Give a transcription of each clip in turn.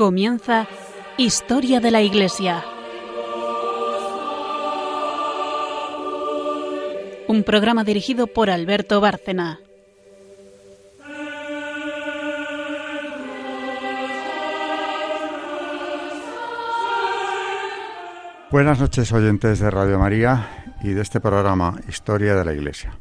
Comienza Historia de la Iglesia. Un programa dirigido por Alberto Bárcena. Buenas noches oyentes de Radio María y de este programa Historia de la Iglesia.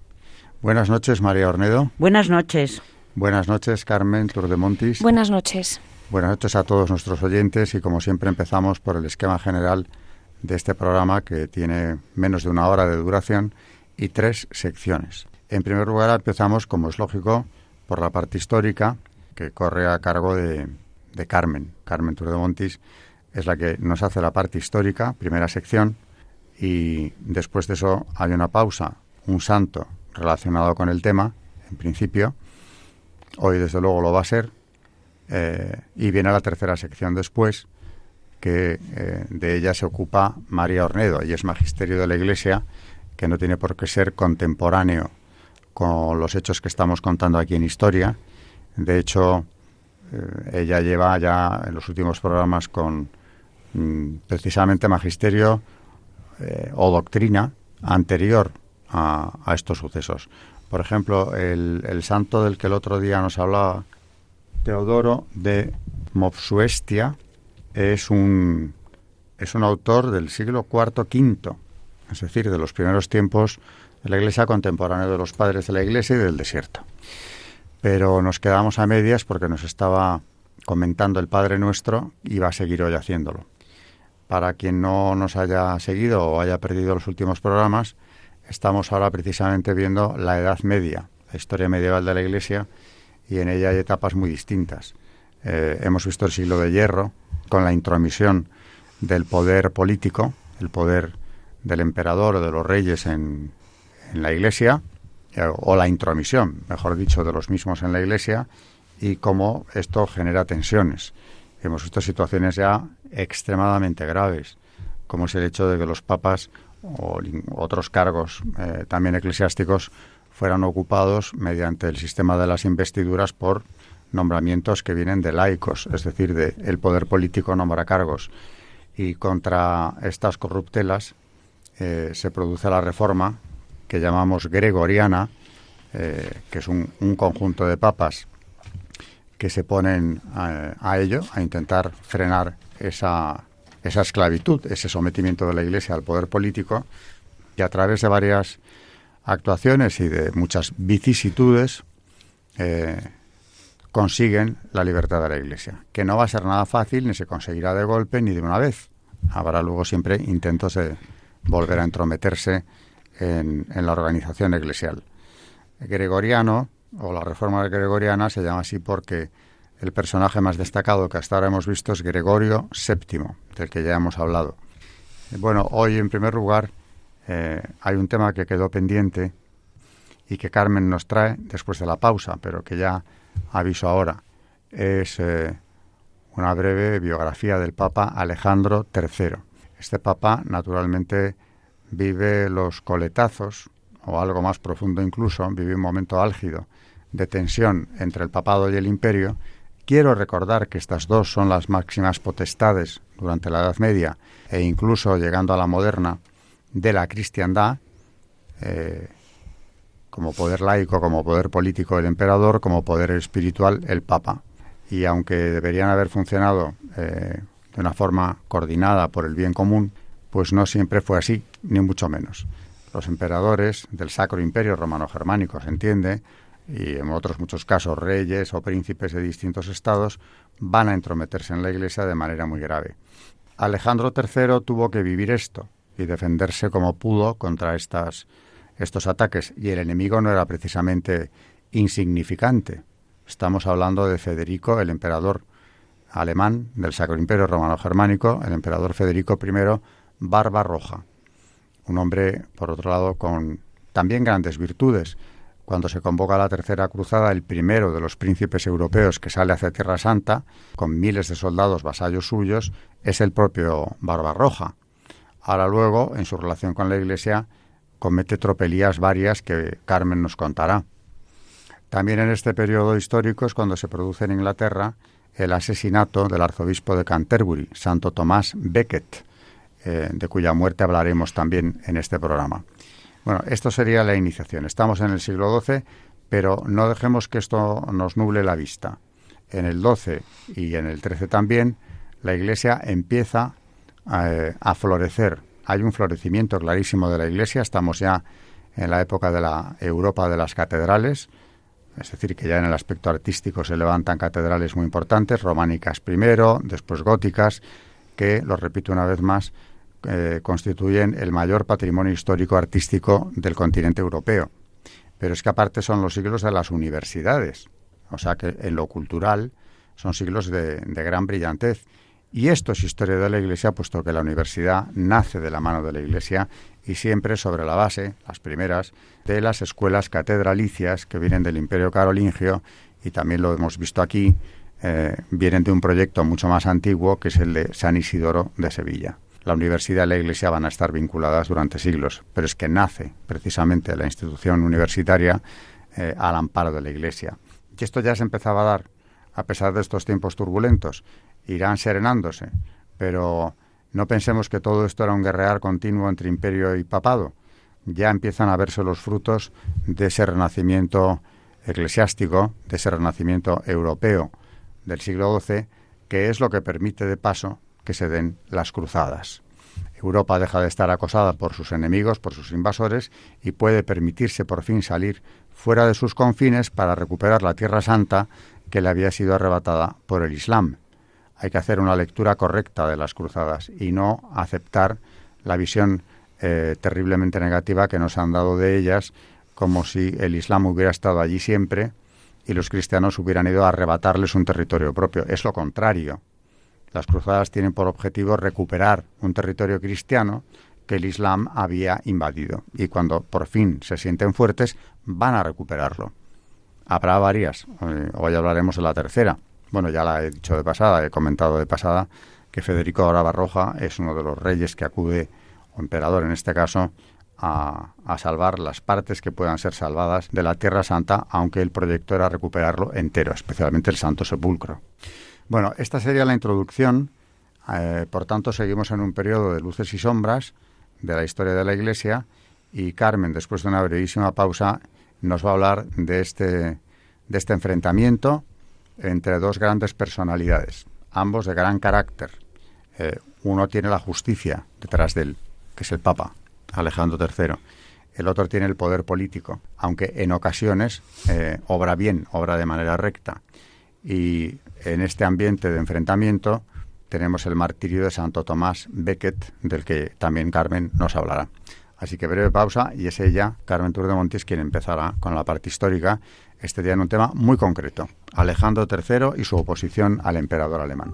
Buenas noches María Ornedo. Buenas noches. Buenas noches Carmen Turdemontis. Buenas noches. Buenas noches a todos nuestros oyentes y como siempre empezamos por el esquema general de este programa que tiene menos de una hora de duración y tres secciones. En primer lugar empezamos, como es lógico, por la parte histórica que corre a cargo de, de Carmen. Carmen Turdemontis es la que nos hace la parte histórica, primera sección, y después de eso hay una pausa, un santo relacionado con el tema, en principio. Hoy desde luego lo va a ser, eh, y viene la tercera sección después, que eh, de ella se ocupa María Ornedo, y es magisterio de la Iglesia, que no tiene por qué ser contemporáneo con los hechos que estamos contando aquí en historia. De hecho, eh, ella lleva ya en los últimos programas con mm, precisamente magisterio o doctrina anterior a, a, estos sucesos. Por ejemplo, el, el santo del que el otro día nos hablaba, Teodoro de Mopsuestia es un, es un autor del siglo IV V, es decir, de los primeros tiempos de la Iglesia contemporánea de los padres de la Iglesia y del desierto. Pero nos quedamos a medias porque nos estaba comentando el Padre Nuestro y va a seguir hoy haciéndolo. Para quien no nos haya seguido o haya perdido los últimos programas, estamos ahora precisamente viendo la Edad Media, la historia medieval de la Iglesia, y en ella hay etapas muy distintas. Eh, hemos visto el siglo de hierro con la intromisión del poder político, el poder del emperador o de los reyes en, en la Iglesia, eh, o la intromisión, mejor dicho, de los mismos en la Iglesia, y cómo esto genera tensiones. Hemos visto situaciones ya extremadamente graves, como es el hecho de que los papas o otros cargos eh, también eclesiásticos fueran ocupados mediante el sistema de las investiduras por nombramientos que vienen de laicos, es decir, de el poder político nombra cargos. Y contra estas corruptelas eh, se produce la reforma que llamamos gregoriana, eh, que es un, un, conjunto de papas que se ponen a, a ello, a intentar frenar esa, esa esclavitud, ese sometimiento de la Iglesia al poder político, y a través de varias actuaciones y de muchas vicisitudes eh, consiguen la libertad de la Iglesia, que no va a ser nada fácil, ni se conseguirá de golpe, ni de una vez. Habrá luego siempre intentos de volver a entrometerse en, la organización eclesial. Gregoriano, o la reforma gregoriana, se llama así porque el personaje más destacado que hasta ahora hemos visto es Gregorio VII, del que ya hemos hablado. Bueno, hoy en primer lugar eh, hay un tema que quedó pendiente y que Carmen nos trae después de la pausa, pero que ya aviso ahora. Es eh, una breve biografía del Papa Alejandro III. Este Papa, naturalmente, vive los coletazos, o algo más profundo incluso, vive un momento álgido de tensión entre el papado y el imperio. Quiero recordar que estas dos son las máximas potestades durante la Edad Media e incluso llegando a la moderna de la cristiandad, eh, como poder laico, como poder político el emperador, como poder espiritual el papa. Y aunque deberían haber funcionado eh, de una forma coordinada por el bien común, pues no siempre fue así, ni mucho menos. Los emperadores del Sacro Imperio Romano-Germánico, se entiende, y en otros muchos casos reyes o príncipes de distintos estados, van a entrometerse en la Iglesia de manera muy grave. Alejandro III tuvo que vivir esto, y defenderse como pudo contra estas, estos ataques. Y el enemigo no era precisamente insignificante. Estamos hablando de Federico, el emperador alemán del Sacro Imperio Romano Germánico, el emperador Federico I Barba Roja. Un hombre, por otro lado, con también grandes virtudes. Cuando se convoca la Tercera Cruzada, el primero de los príncipes europeos que sale hacia Tierra Santa, con miles de soldados vasallos suyos, es el propio Barbarroja. Ahora luego, en su relación con la Iglesia, comete tropelías varias que Carmen nos contará. También en este periodo histórico es cuando se produce en Inglaterra el asesinato del arzobispo de Canterbury, Santo Tomás Becket, eh, de cuya muerte hablaremos también en este programa. Bueno, esto sería la iniciación. Estamos en el siglo XII, pero no dejemos que esto nos nuble la vista. En el XII y en el XIII también, la Iglesia empieza a florecer. Hay un florecimiento clarísimo de la Iglesia. Estamos ya en la época de la Europa de las catedrales, es decir, que ya en el aspecto artístico se levantan catedrales muy importantes, románicas primero, después góticas, que, lo repito una vez más, eh, constituyen el mayor patrimonio histórico artístico del continente europeo. Pero es que aparte son los siglos de las universidades, o sea que en lo cultural son siglos de gran brillantez. Y esto es historia de la Iglesia, puesto que la universidad nace de la mano de la Iglesia y siempre sobre la base, las primeras, de las escuelas catedralicias que vienen del Imperio Carolingio y también lo hemos visto aquí, eh, vienen de un proyecto mucho más antiguo que es el de San Isidoro de Sevilla. La universidad y la iglesia van a estar vinculadas durante siglos, pero es que nace precisamente la institución universitaria eh, al amparo de la iglesia. Y esto ya se empezaba a dar, a pesar de estos tiempos turbulentos, irán serenándose, pero no pensemos que todo esto era un guerrear continuo entre imperio y papado. Ya empiezan a verse los frutos de ese renacimiento eclesiástico, de ese renacimiento europeo del siglo XII, que es lo que permite de paso que se den las cruzadas. Europa deja de estar acosada por sus enemigos, por sus invasores, y puede permitirse por fin salir fuera de sus confines para recuperar la Tierra Santa que le había sido arrebatada por el Islam hay que hacer una lectura correcta de las cruzadas y no aceptar la visión eh, terriblemente negativa que nos han dado de ellas, como si el Islam hubiera estado allí siempre y los cristianos hubieran ido a arrebatarles un territorio propio. Es lo contrario. Las cruzadas tienen por objetivo recuperar un territorio cristiano que el Islam había invadido y cuando por fin se sienten fuertes van a recuperarlo. Habrá varias, eh, hoy hablaremos de la tercera, bueno, ya la he dicho de pasada, he comentado de pasada que Federico de Barroja es uno de los reyes que acude, o emperador en este caso, a, a, salvar las partes que puedan ser salvadas de la Tierra Santa, aunque el proyecto era recuperarlo entero, especialmente el Santo Sepulcro. Bueno, esta sería la introducción. Eh, por tanto, seguimos en un periodo de luces y sombras de la historia de la Iglesia y Carmen, después de una brevísima pausa, nos va a hablar de este, de este enfrentamiento entre dos grandes personalidades, ambos de gran carácter. Eh, uno tiene la justicia detrás de él, que es el Papa, Alejandro III. El otro tiene el poder político, aunque en ocasiones eh, obra bien, obra de manera recta. Y en este ambiente de enfrentamiento tenemos el martirio de Santo Tomás Becket, del que también Carmen nos hablará. Así que breve pausa y es ella, Carmen Tour de Montes, quien empezará con la parte histórica este día en un tema muy concreto, Alejandro III y su oposición al emperador alemán.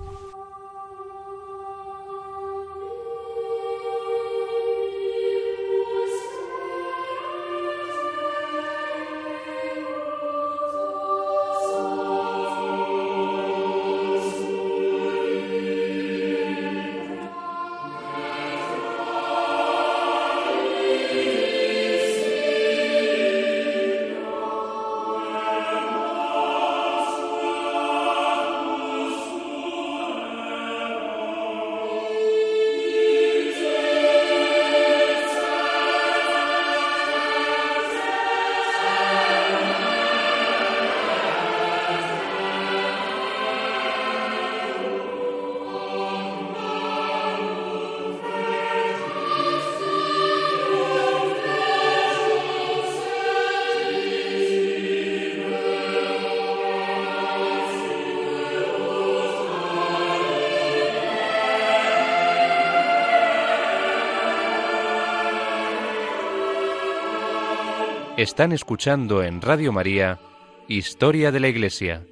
Están escuchando en Radio María Historia de la Iglesia,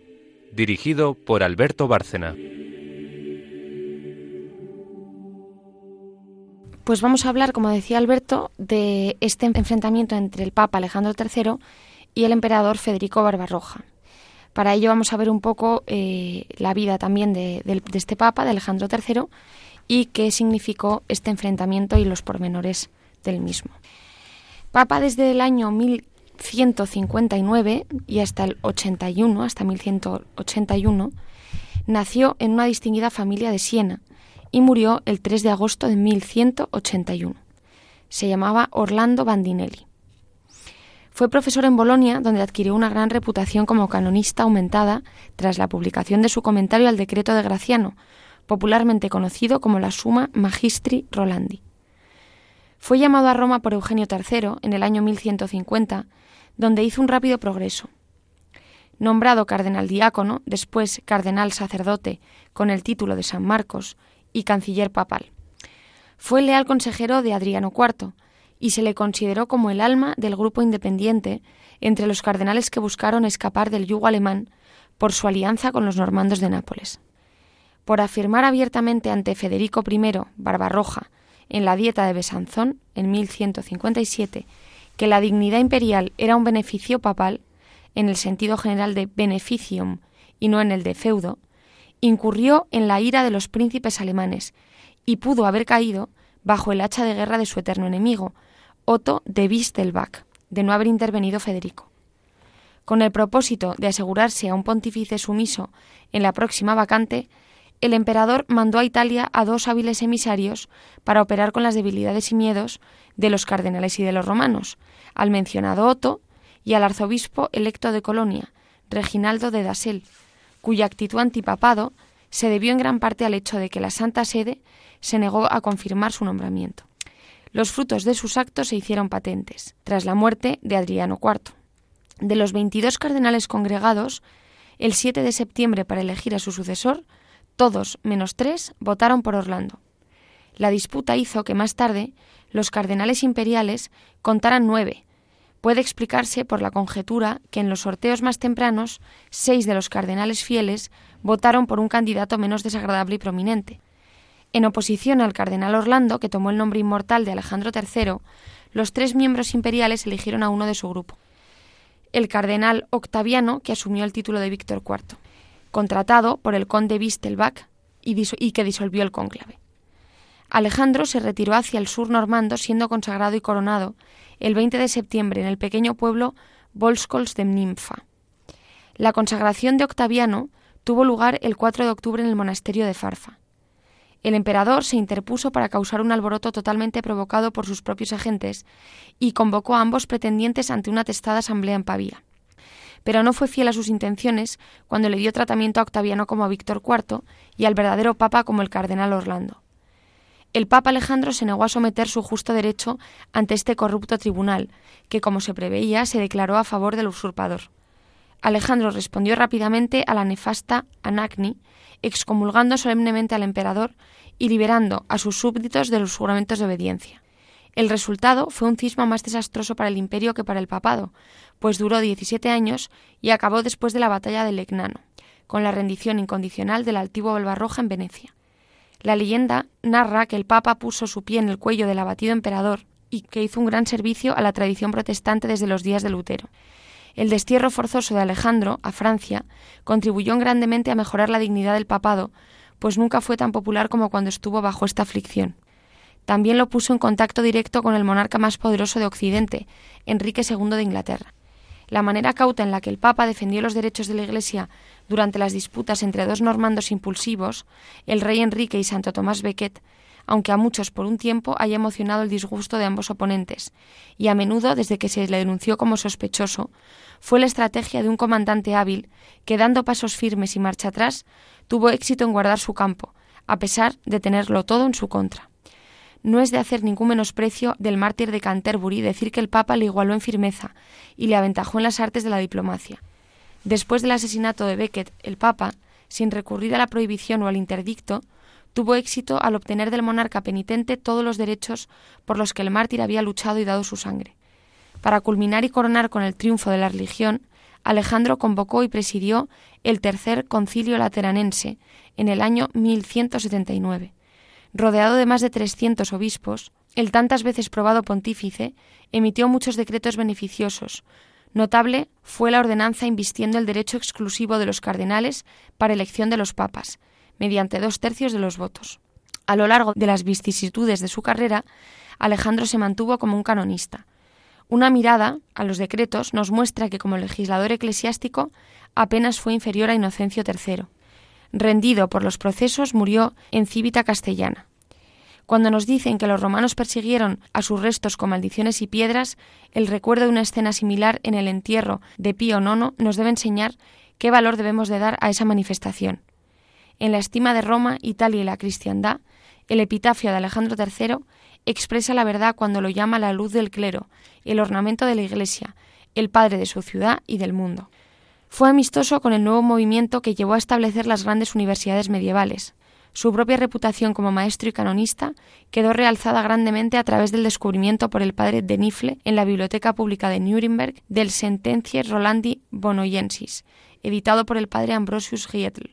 dirigido por Alberto Bárcena. Pues vamos a hablar, como decía Alberto, de este enfrentamiento entre el Papa Alejandro III y el emperador Federico Barbarroja. Para ello vamos a ver un poco eh, la vida también de, de este Papa, de Alejandro III, y qué significó este enfrentamiento y los pormenores del mismo. Papa desde el año 1159 y hasta el 81, hasta 1181, Nació en una distinguida familia de Siena y murió el 3 de agosto de 1181. Se llamaba Orlando Bandinelli. Fue profesor en Bolonia, donde adquirió una gran reputación como canonista aumentada tras la publicación de su comentario al decreto de Graciano, popularmente conocido como la Suma Magistri Rolandi. Fue llamado a Roma por Eugenio III en el año 1150, donde hizo un rápido progreso. Nombrado cardenal diácono, después cardenal sacerdote con el título de San Marcos y canciller papal. Fue leal consejero de Adriano IV y se le consideró como el alma del grupo independiente entre los cardenales que buscaron escapar del yugo alemán por su alianza con los normandos de Nápoles por afirmar abiertamente ante Federico I Barbarroja en la Dieta de Besanzón en 1157 que la dignidad imperial era un beneficio papal en el sentido general de beneficium y no en el de feudo, incurrió en la ira de los príncipes alemanes y pudo haber caído bajo el hacha de guerra de su eterno enemigo, Otto de Wistelbach, de no haber intervenido Federico. Con el propósito de asegurarse a un pontífice sumiso en la próxima vacante, el emperador mandó a Italia a dos hábiles emisarios para operar con las debilidades y miedos de los cardenales y de los romanos, al mencionado Otto y al arzobispo electo de Colonia, Reginaldo de Dassel, cuya actitud antipapado se debió en gran parte al hecho de que la Santa Sede se negó a confirmar su nombramiento. Los frutos de sus actos se hicieron patentes, tras la muerte de Adriano IV. De los 22 cardenales congregados, el 7 de septiembre para elegir a su sucesor, todos, menos tres, votaron por Orlando. La disputa hizo que más tarde los cardenales imperiales contaran nueve. Puede explicarse por la conjetura que en los sorteos más tempranos seis de los cardenales fieles votaron por un candidato menos desagradable y prominente. En oposición al cardenal Orlando, que tomó el nombre inmortal de Alejandro III, los tres miembros imperiales eligieron a uno de su grupo. El cardenal Octaviano, que asumió el título de Víctor IV contratado por el conde Wistelbach y, que disolvió el cónclave. Alejandro se retiró hacia el sur normando, siendo consagrado y coronado el 20 de septiembre en el pequeño pueblo Volskols de Nimfa. La consagración de Octaviano tuvo lugar el 4 de octubre en el monasterio de Farfa. El emperador se interpuso para causar un alboroto totalmente provocado por sus propios agentes y convocó a ambos pretendientes ante una testada asamblea en Pavía pero no fue fiel a sus intenciones cuando le dio tratamiento a Octaviano como a Víctor IV y al verdadero papa como el cardenal Orlando. El papa Alejandro se negó a someter su justo derecho ante este corrupto tribunal, que, como se preveía, se declaró a favor del usurpador. Alejandro respondió rápidamente a la nefasta Anacni, excomulgando solemnemente al emperador y liberando a sus súbditos de los juramentos de obediencia. El resultado fue un cisma más desastroso para el imperio que para el papado, pues duró 17 años y acabó después de la batalla de Legnano, con la rendición incondicional del altivo Barbarroja en Venecia. La leyenda narra que el Papa puso su pie en el cuello del abatido emperador y que hizo un gran servicio a la tradición protestante desde los días de Lutero. El destierro forzoso de Alejandro a Francia contribuyó grandemente a mejorar la dignidad del papado, pues nunca fue tan popular como cuando estuvo bajo esta aflicción. También lo puso en contacto directo con el monarca más poderoso de Occidente, Enrique II de Inglaterra. La manera cauta en la que el Papa defendió los derechos de la Iglesia durante las disputas entre dos normandos impulsivos, el rey Enrique y Santo Tomás Becket, aunque a muchos por un tiempo haya emocionado el disgusto de ambos oponentes, y a menudo desde que se le denunció como sospechoso, fue la estrategia de un comandante hábil que, dando pasos firmes y marcha atrás, tuvo éxito en guardar su campo, a pesar de tenerlo todo en su contra. No es de hacer ningún menosprecio del mártir de Canterbury decir que el Papa le igualó en firmeza y le aventajó en las artes de la diplomacia. Después del asesinato de Becket, el Papa, sin recurrir a la prohibición o al interdicto, tuvo éxito al obtener del monarca penitente todos los derechos por los que el mártir había luchado y dado su sangre. Para culminar y coronar con el triunfo de la religión, Alejandro convocó y presidió el tercer concilio lateranense en el año 1179 rodeado de más de 300 obispos, el tantas veces probado pontífice emitió muchos decretos beneficiosos. Notable fue la ordenanza invistiendo el derecho exclusivo de los cardenales para elección de los papas, mediante dos tercios de los votos. A lo largo de las vicisitudes de su carrera, Alejandro se mantuvo como un canonista. Una mirada a los decretos nos muestra que como legislador eclesiástico apenas fue inferior a Inocencio III. Rendido por los procesos, murió en Cívita castellana. Cuando nos dicen que los romanos persiguieron a sus restos con maldiciones y piedras, el recuerdo de una escena similar en el entierro de Pío IX nos debe enseñar qué valor debemos de dar a esa manifestación. En la estima de Roma, Italia y la cristiandad, el epitafio de Alejandro III expresa la verdad cuando lo llama la luz del clero, el ornamento de la Iglesia, el padre de su ciudad y del mundo. Fue amistoso con el nuevo movimiento que llevó a establecer las grandes universidades medievales. Su propia reputación como maestro y canonista quedó realzada grandemente a través del descubrimiento por el padre de Nifle en la Biblioteca Pública de Nuremberg del Sententie Rolandi Bonoyensis, editado por el padre Ambrosius Gietl.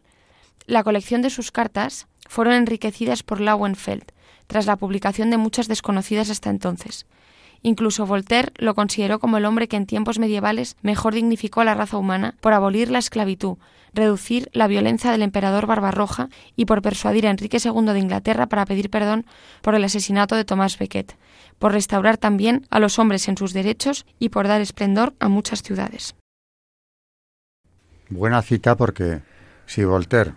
La colección de sus cartas fueron enriquecidas por Lauenfeld, tras la publicación de muchas desconocidas hasta entonces. Incluso Voltaire lo consideró como el hombre que en tiempos medievales mejor dignificó a la raza humana por abolir la esclavitud, reducir la violencia del emperador Barbarroja y por persuadir a Enrique II de Inglaterra para pedir perdón por el asesinato de Tomás Becket, por restaurar también a los hombres en sus derechos y por dar esplendor a muchas ciudades. Buena cita porque si Voltaire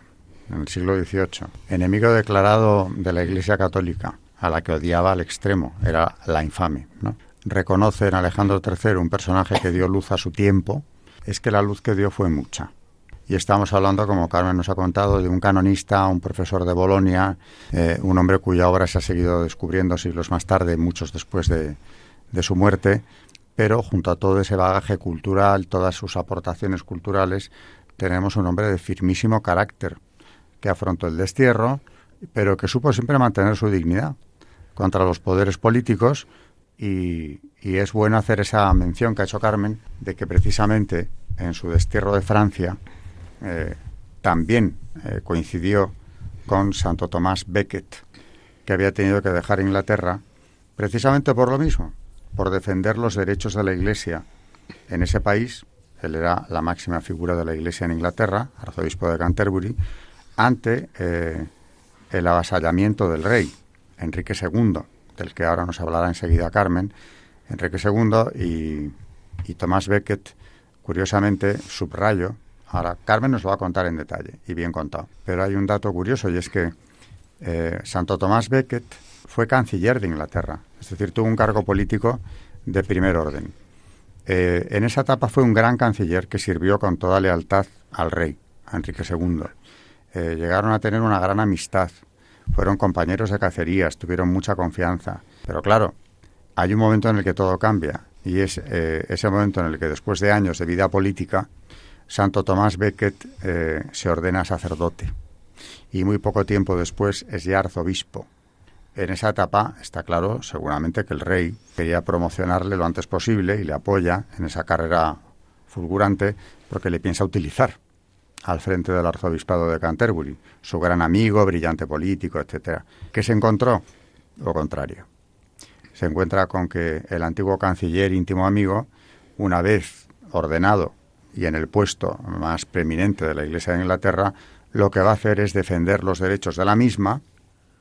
en el siglo XVIII, enemigo declarado de la Iglesia Católica, a la que odiaba al extremo, era la infame. ¿no? Reconoce en Alejandro III un personaje que dio luz a su tiempo, es que la luz que dio fue mucha. Y estamos hablando, como Carmen nos ha contado, de un canonista, un profesor de Bolonia, eh, un hombre cuya obra se ha seguido descubriendo siglos más tarde, muchos después de, de su muerte, pero junto a todo ese bagaje cultural, todas sus aportaciones culturales, tenemos un hombre de firmísimo carácter, que afrontó el destierro, pero que supo siempre mantener su dignidad contra los poderes políticos y, es bueno hacer esa mención que ha hecho Carmen de que precisamente en su destierro de Francia eh, también eh, coincidió con Santo Tomás Becket, que había tenido que dejar Inglaterra precisamente por lo mismo, por defender los derechos de la Iglesia en ese país. Él era la máxima figura de la Iglesia en Inglaterra, arzobispo de Canterbury, ante eh, el avasallamiento del rey, Enrique II, del que ahora nos hablará enseguida Carmen, Enrique II y, Tomás Becket, curiosamente, subrayo, ahora Carmen nos lo va a contar en detalle y bien contado, pero hay un dato curioso y es que eh, Santo Tomás Becket fue canciller de Inglaterra, es decir, tuvo un cargo político de primer orden. Eh, en esa etapa fue un gran canciller que sirvió con toda lealtad al rey, a Enrique II. Eh, llegaron a tener una gran amistad. Fueron compañeros de cacerías, tuvieron mucha confianza. Pero claro, hay un momento en el que todo cambia y es eh, ese momento en el que después de años de vida política, Santo Tomás Becket eh, se ordena sacerdote y muy poco tiempo después es ya arzobispo. En esa etapa está claro seguramente que el rey quería promocionarle lo antes posible y le apoya en esa carrera fulgurante porque le piensa utilizar al frente del arzobispado de Canterbury, su gran amigo, brillante político, etcétera. ¿Qué se encontró? Lo contrario. Se encuentra con que el antiguo canciller íntimo amigo, una vez ordenado y en el puesto más preeminente de la Iglesia de Inglaterra, lo que va a hacer es defender los derechos de la misma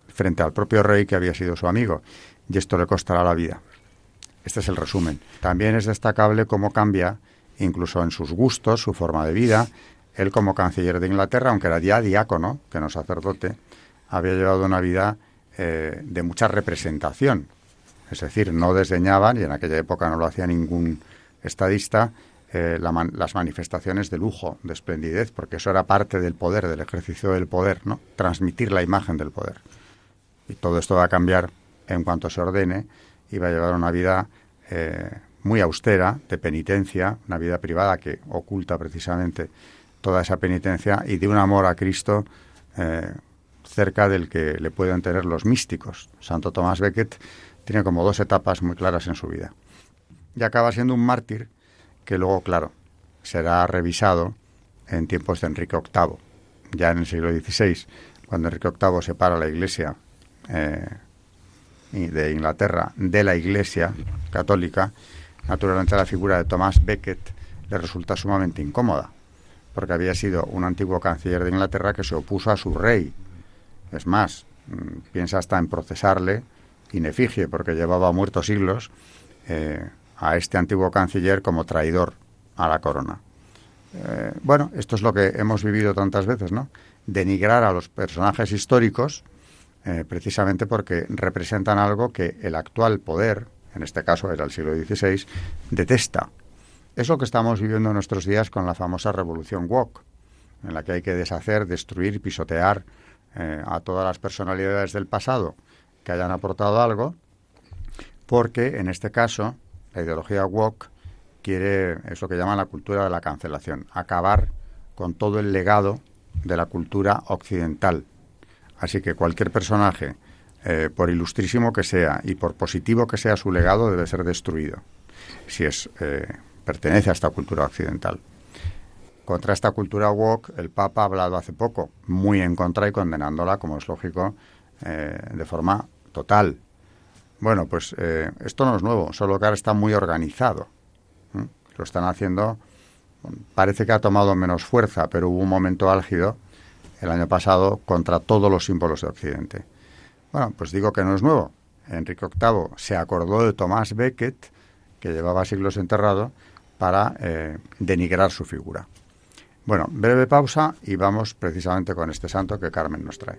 frente al propio rey que había sido su amigo, y esto le costará la vida. Este es el resumen. También es destacable cómo cambia, incluso en sus gustos, su forma de vida, él como canciller de Inglaterra, aunque era ya diácono, que no sacerdote, había llevado una vida eh, de mucha representación. Es decir, no desdeñaban, y en aquella época no lo hacía ningún estadista, eh, las manifestaciones de lujo, de esplendidez, porque eso era parte del poder, del ejercicio del poder, ¿no? Transmitir la imagen del poder. Y todo esto va a cambiar en cuanto se ordene y va a llevar una vida eh, muy austera, de penitencia, una vida privada que oculta precisamente toda esa penitencia y de un amor a Cristo eh, cerca del que le pueden tener los místicos. Santo Tomás Becket tiene como dos etapas muy claras en su vida. Y acaba siendo un mártir que luego, claro, será revisado en tiempos de Enrique VIII, ya en el siglo XVI, cuando Enrique VIII separa la Iglesia eh, de Inglaterra de la Iglesia católica, naturalmente la figura de Tomás Becket le resulta sumamente incómoda porque había sido un antiguo canciller de Inglaterra que se opuso a su rey. Es más, mm, piensa hasta en procesarle in efigie, porque llevaba muertos siglos, eh, a este antiguo canciller como traidor a la corona. Eh, bueno, esto es lo que hemos vivido tantas veces, ¿no? Denigrar a los personajes históricos eh, precisamente porque representan algo que el actual poder, en este caso era el siglo XVI, detesta. Es lo que estamos viviendo en nuestros días con la famosa revolución woke, en la que hay que deshacer, destruir, pisotear eh, a todas las personalidades del pasado que hayan aportado algo, porque en este caso la ideología woke quiere, es lo que llaman la cultura de la cancelación, acabar con todo el legado de la cultura occidental. Así que cualquier personaje, eh, por ilustrísimo que sea y por positivo que sea su legado, debe ser destruido, si es eh, pertenece a esta cultura occidental. Contra esta cultura woke, el Papa ha hablado hace poco, muy en contra y condenándola, como es lógico, eh, de forma total. Bueno, pues esto no es nuevo, solo que ahora está muy organizado. Lo están haciendo, parece que ha tomado menos fuerza, pero hubo un momento álgido el año pasado contra todos los símbolos de Occidente. Bueno, pues digo que no es nuevo. Enrique VIII se acordó de Tomás Becket, que llevaba siglos enterrado, para eh, denigrar su figura. Bueno, breve pausa y vamos precisamente con este santo que Carmen nos trae.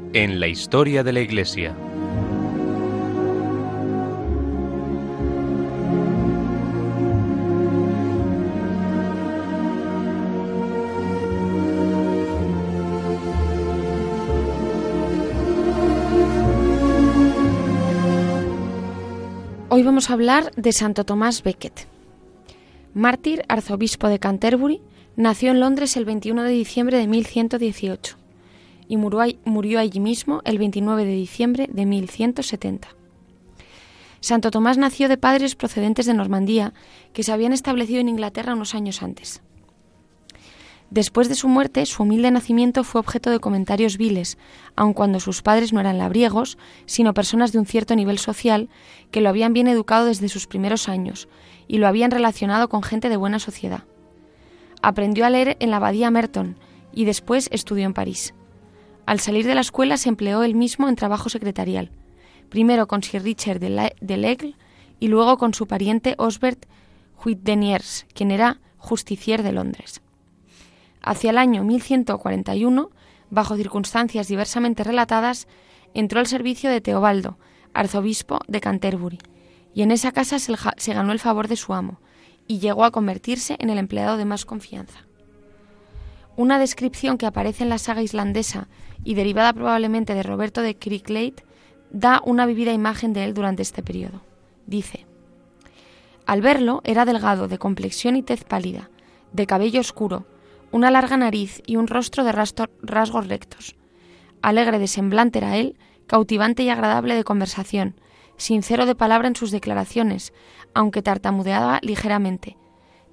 en la historia de la Iglesia. Hoy vamos a hablar de Santo Tomás Becket. Mártir, arzobispo de Canterbury, nació en Londres el 21 de diciembre de 1118 y murió allí mismo el 29 de diciembre de 1170. Santo Tomás nació de padres procedentes de Normandía que se habían establecido en Inglaterra unos años antes. Después de su muerte, su humilde nacimiento fue objeto de comentarios viles, aun cuando sus padres no eran labriegos, sino personas de un cierto nivel social que lo habían bien educado desde sus primeros años y lo habían relacionado con gente de buena sociedad. Aprendió a leer en la abadía Merton y después estudió en París. Al salir de la escuela se empleó él mismo en trabajo secretarial, primero con Sir Richard de L'Aigle y luego con su pariente Osbert Huitdeniers, quien era justicier de Londres. Hacia el año 1141, bajo circunstancias diversamente relatadas, entró al servicio de Teobaldo, arzobispo de Canterbury, y en esa casa se ganó el favor de su amo, y llegó a convertirse en el empleado de más confianza. Una descripción que aparece en la saga islandesa y derivada probablemente de Roberto de Cricklade da una vivida imagen de él durante este periodo. Dice, al verlo era delgado, de complexión y tez pálida, de cabello oscuro, una larga nariz y un rostro de rasgos rectos. Alegre de semblante era él, cautivante y agradable de conversación, sincero de palabra en sus declaraciones, aunque tartamudeaba ligeramente,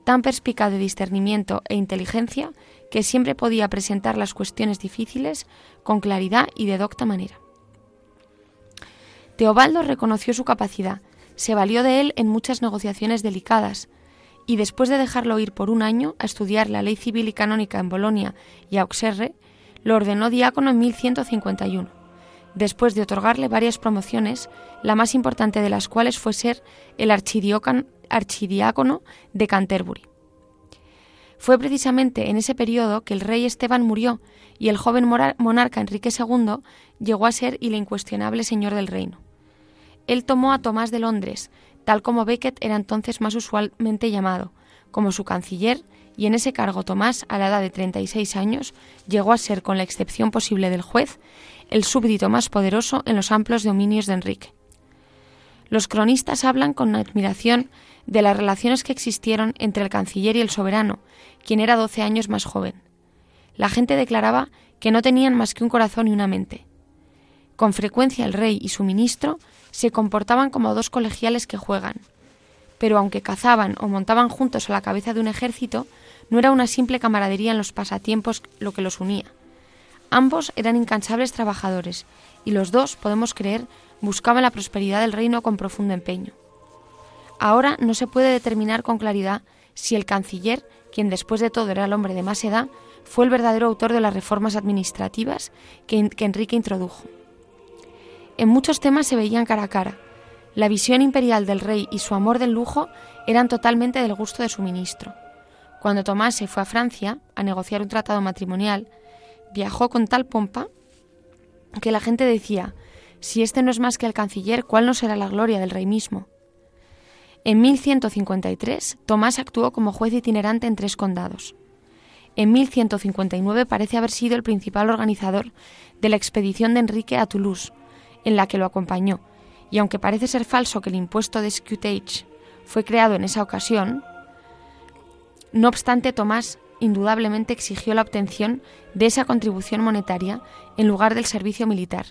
tan perspicaz de discernimiento e inteligencia que siempre podía presentar las cuestiones difíciles con claridad y de docta manera. Teobaldo reconoció su capacidad, se valió de él en muchas negociaciones delicadas, y después de dejarlo ir por un año a estudiar la ley civil y canónica en Bolonia y Auxerre, lo ordenó diácono en 1151, después de otorgarle varias promociones, la más importante de las cuales fue ser el archidiácono de Canterbury. Fue precisamente en ese periodo que el rey Esteban murió y el joven monarca Enrique II llegó a ser el incuestionable señor del reino. Él tomó a Tomás de Londres, tal como Becket era entonces más usualmente llamado, como su canciller, y en ese cargo Tomás, a la edad de 36 años, llegó a ser, con la excepción posible del juez, el súbdito más poderoso en los amplios dominios de Enrique. Los cronistas hablan con admiración de las relaciones que existieron entre el canciller y el soberano, quien era doce años más joven. La gente declaraba que no tenían más que un corazón y una mente. Con frecuencia el rey y su ministro se comportaban como dos colegiales que juegan. Pero aunque cazaban o montaban juntos a la cabeza de un ejército, no era una simple camaradería en los pasatiempos lo que los unía. Ambos eran incansables trabajadores, y los dos, podemos creer, buscaban la prosperidad del reino con profundo empeño. Ahora no se puede determinar con claridad si el canciller, quien después de todo era el hombre de más edad, fue el verdadero autor de las reformas administrativas que, que Enrique introdujo. En muchos temas se veían cara a cara. La visión imperial del rey y su amor del lujo eran totalmente del gusto de su ministro. Cuando Tomás se fue a Francia a negociar un tratado matrimonial, viajó con tal pompa que la gente decía, si este no es más que el canciller, ¿cuál no será la gloria del rey mismo? En 1153, Tomás actuó como juez itinerante en tres condados. En 1159 parece haber sido el principal organizador de la expedición de Enrique a Toulouse, en la que lo acompañó, y aunque parece ser falso que el impuesto de scutage fue creado en esa ocasión, no obstante Tomás indudablemente exigió la obtención de esa contribución monetaria en lugar del servicio militar,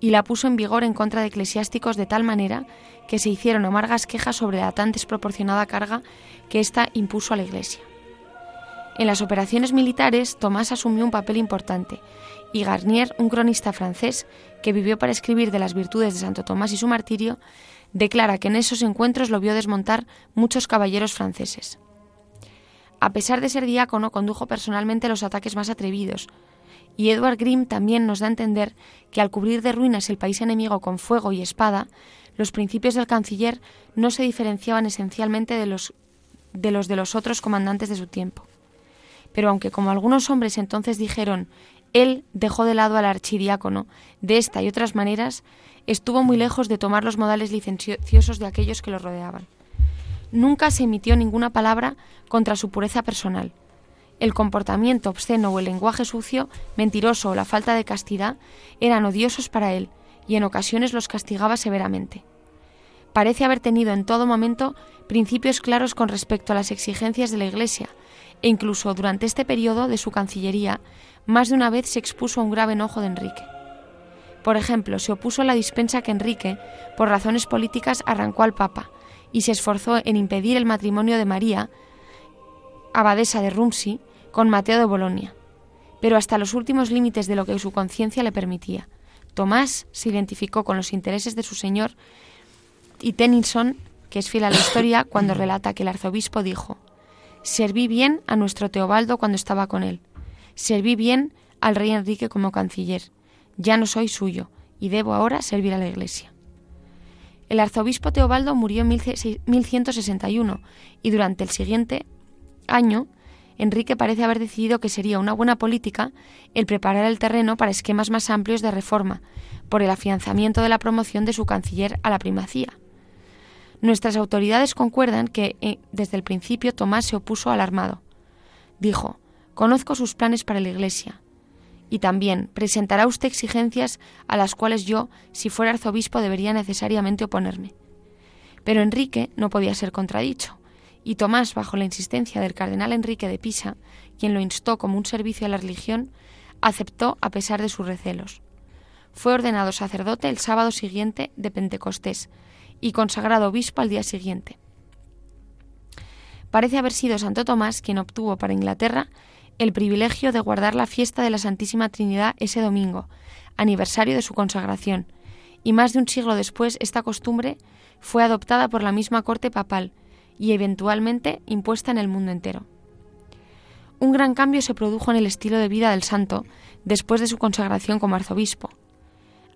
y la puso en vigor en contra de eclesiásticos de tal manera que se hicieron amargas quejas sobre la tan desproporcionada carga que ésta impuso a la Iglesia. En las operaciones militares, Tomás asumió un papel importante, y Garnier, un cronista francés que vivió para escribir de las virtudes de Santo Tomás y su martirio, declara que en esos encuentros lo vio desmontar muchos caballeros franceses. A pesar de ser diácono, condujo personalmente los ataques más atrevidos, y Edward Grimm también nos da a entender que al cubrir de ruinas el país enemigo con fuego y espada, los principios del canciller no se diferenciaban esencialmente de los de los de los otros comandantes de su tiempo. Pero aunque, como algunos hombres entonces dijeron, él dejó de lado al archidiácono, de esta y otras maneras, estuvo muy lejos de tomar los modales licenciosos de aquellos que lo rodeaban. Nunca se emitió ninguna palabra contra su pureza personal, el comportamiento obsceno o el lenguaje sucio, mentiroso o la falta de castidad eran odiosos para él y en ocasiones los castigaba severamente. Parece haber tenido en todo momento principios claros con respecto a las exigencias de la Iglesia, e incluso durante este periodo de su cancillería, más de una vez se expuso a un grave enojo de Enrique. Por ejemplo, se opuso a la dispensa que Enrique, por razones políticas, arrancó al Papa, y se esforzó en impedir el matrimonio de María, abadesa de Rumsey, con Mateo de Bolonia, pero hasta los últimos límites de lo que su conciencia le permitía. Tomás se identificó con los intereses de su señor y Tennyson, que es fiel a la historia, cuando relata que el arzobispo dijo, Serví bien a nuestro Teobaldo cuando estaba con él, serví bien al rey Enrique como canciller, ya no soy suyo y debo ahora servir a la Iglesia. El arzobispo Teobaldo murió en 1161 y durante el siguiente año Enrique parece haber decidido que sería una buena política el preparar el terreno para esquemas más amplios de reforma, por el afianzamiento de la promoción de su canciller a la primacía. Nuestras autoridades concuerdan que eh, desde el principio Tomás se opuso al armado. Dijo, conozco sus planes para la Iglesia. Y también presentará usted exigencias a las cuales yo, si fuera arzobispo, debería necesariamente oponerme. Pero Enrique no podía ser contradicho y Tomás, bajo la insistencia del cardenal Enrique de Pisa, quien lo instó como un servicio a la religión, aceptó a pesar de sus recelos. Fue ordenado sacerdote el sábado siguiente de Pentecostés y consagrado obispo al día siguiente. Parece haber sido Santo Tomás quien obtuvo para Inglaterra el privilegio de guardar la fiesta de la Santísima Trinidad ese domingo, aniversario de su consagración, y más de un siglo después esta costumbre fue adoptada por la misma corte papal, y eventualmente impuesta en el mundo entero. Un gran cambio se produjo en el estilo de vida del santo después de su consagración como arzobispo.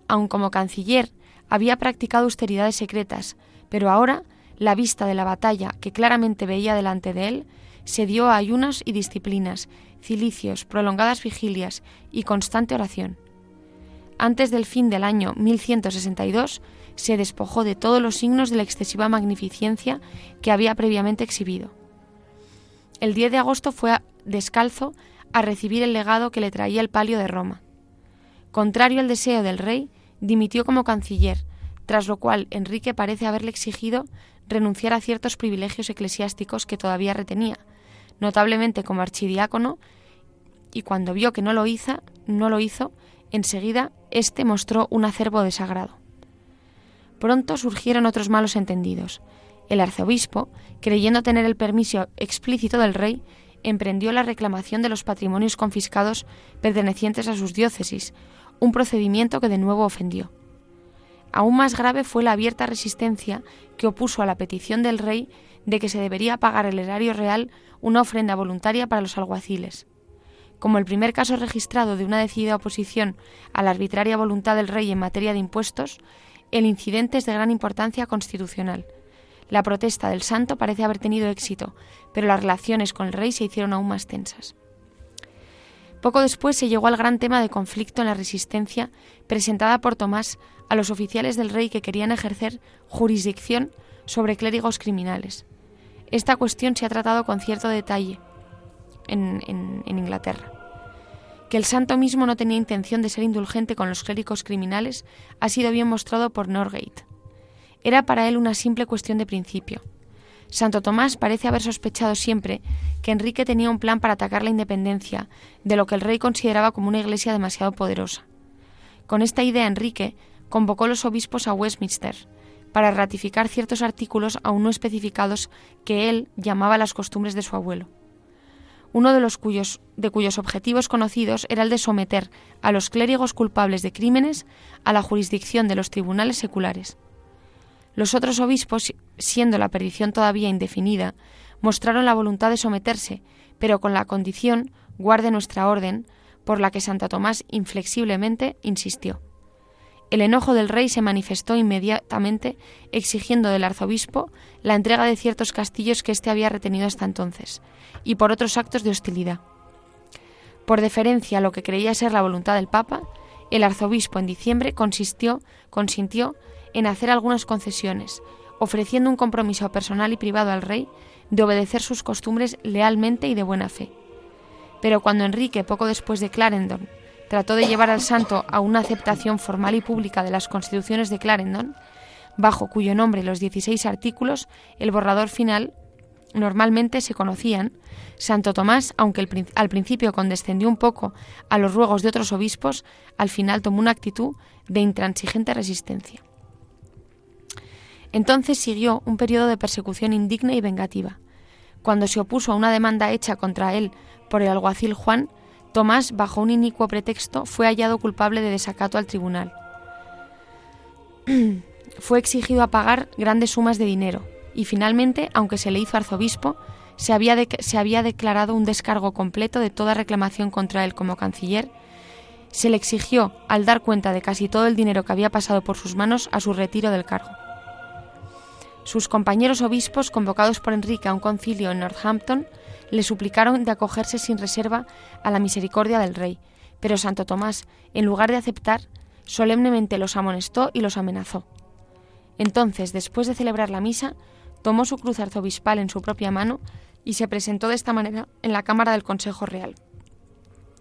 Aun como canciller había practicado austeridades secretas, pero ahora la vista de la batalla que claramente veía delante de él, se dio a ayunos y disciplinas, cilicios, prolongadas vigilias y constante oración. Antes del fin del año 1162, se despojó de todos los signos de la excesiva magnificencia que había previamente exhibido. El 10 de agosto fue descalzo a recibir el legado que le traía el palio de Roma. Contrario al deseo del rey, dimitió como canciller, tras lo cual Enrique parece haberle exigido renunciar a ciertos privilegios eclesiásticos que todavía retenía, notablemente como archidiácono, y cuando vio que no lo hizo, no lo hizo, enseguida éste mostró un acervo de sagrado. Pronto surgieron otros malos entendidos. El arzobispo, creyendo tener el permiso explícito del rey, emprendió la reclamación de los patrimonios confiscados pertenecientes a sus diócesis, un procedimiento que de nuevo ofendió. Aún más grave fue la abierta resistencia que opuso a la petición del rey de que se debería pagar el erario real una ofrenda voluntaria para los alguaciles. Como el primer caso registrado de una decidida oposición a la arbitraria voluntad del rey en materia de impuestos, el incidente es de gran importancia constitucional. La protesta del santo parece haber tenido éxito, pero las relaciones con el rey se hicieron aún más tensas. Poco después se llegó al gran tema de conflicto en la resistencia presentada por Tomás a los oficiales del rey que querían ejercer jurisdicción sobre clérigos criminales. Esta cuestión se ha tratado con cierto detalle en, en Inglaterra. Que el santo mismo no tenía intención de ser indulgente con los clérigos criminales ha sido bien mostrado por Norgate. Era para él una simple cuestión de principio. Santo Tomás parece haber sospechado siempre que Enrique tenía un plan para atacar la independencia de lo que el rey consideraba como una iglesia demasiado poderosa. Con esta idea Enrique convocó los obispos a Westminster para ratificar ciertos artículos aún no especificados que él llamaba las costumbres de su abuelo. Uno de los cuyos, de cuyos objetivos conocidos era el de someter a los clérigos culpables de crímenes a la jurisdicción de los tribunales seculares. Los otros obispos, siendo la perdición todavía indefinida, mostraron la voluntad de someterse, pero con la condición, guarde nuestra orden, por la que Santa Tomás inflexiblemente insistió. El enojo del rey se manifestó inmediatamente exigiendo del arzobispo la entrega de ciertos castillos que éste había retenido hasta entonces, y por otros actos de hostilidad. Por deferencia a lo que creía ser la voluntad del Papa, el arzobispo en diciembre consistió, consintió en hacer algunas concesiones, ofreciendo un compromiso personal y privado al rey de obedecer sus costumbres lealmente y de buena fe. Pero cuando Enrique, poco después de Clarendon, trató de llevar al santo a una aceptación formal y pública de las constituciones de Clarendon, bajo cuyo nombre los 16 artículos, el borrador final, normalmente se conocían, Santo Tomás, aunque al principio condescendió un poco a los ruegos de otros obispos, al final tomó una actitud de intransigente resistencia. Entonces siguió un periodo de persecución indigna y vengativa. Cuando se opuso a una demanda hecha contra él por el alguacil Juan, Tomás, bajo un inicuo pretexto, fue hallado culpable de desacato al tribunal. fue exigido a pagar grandes sumas de dinero y finalmente, aunque se le hizo arzobispo, se había, se había declarado un descargo completo de toda reclamación contra él como canciller, se le exigió, al dar cuenta de casi todo el dinero que había pasado por sus manos, a su retiro del cargo. Sus compañeros obispos, convocados por Enrique a un concilio en Northampton, le suplicaron de acogerse sin reserva a la misericordia del rey, pero Santo Tomás, en lugar de aceptar, solemnemente los amonestó y los amenazó. Entonces, después de celebrar la misa, tomó su cruz arzobispal en su propia mano y se presentó de esta manera en la Cámara del Consejo Real.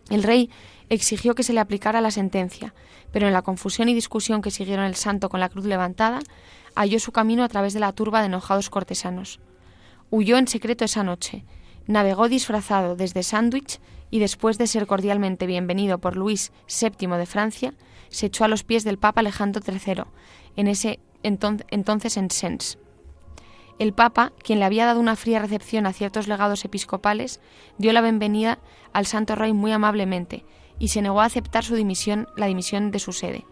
El rey exigió que se le aplicara la sentencia, pero en la confusión y discusión que siguieron el santo con la cruz levantada, halló su camino a través de la turba de enojados cortesanos. Huyó en secreto esa noche, navegó disfrazado desde Sandwich y después de ser cordialmente bienvenido por Luis VII de Francia, se echó a los pies del Papa Alejandro III, en ese entonces en Sens. El Papa, quien le había dado una fría recepción a ciertos legados episcopales, dio la bienvenida al Santo Rey muy amablemente y se negó a aceptar su dimisión, la dimisión de su sede.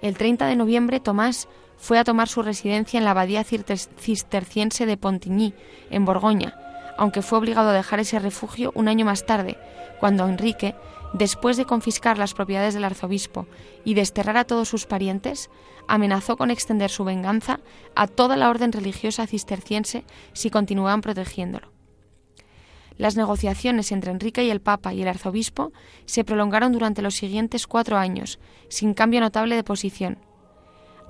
El 30 de noviembre, Tomás fue a tomar su residencia en la abadía cisterciense de Pontigny, en Borgoña, aunque fue obligado a dejar ese refugio un año más tarde, cuando Enrique, después de confiscar las propiedades del arzobispo y desterrar a todos sus parientes, amenazó con extender su venganza a toda la orden religiosa cisterciense si continuaban protegiéndolo. Las negociaciones entre Enrique y el Papa y el arzobispo se prolongaron durante los siguientes cuatro años, sin cambio notable de posición.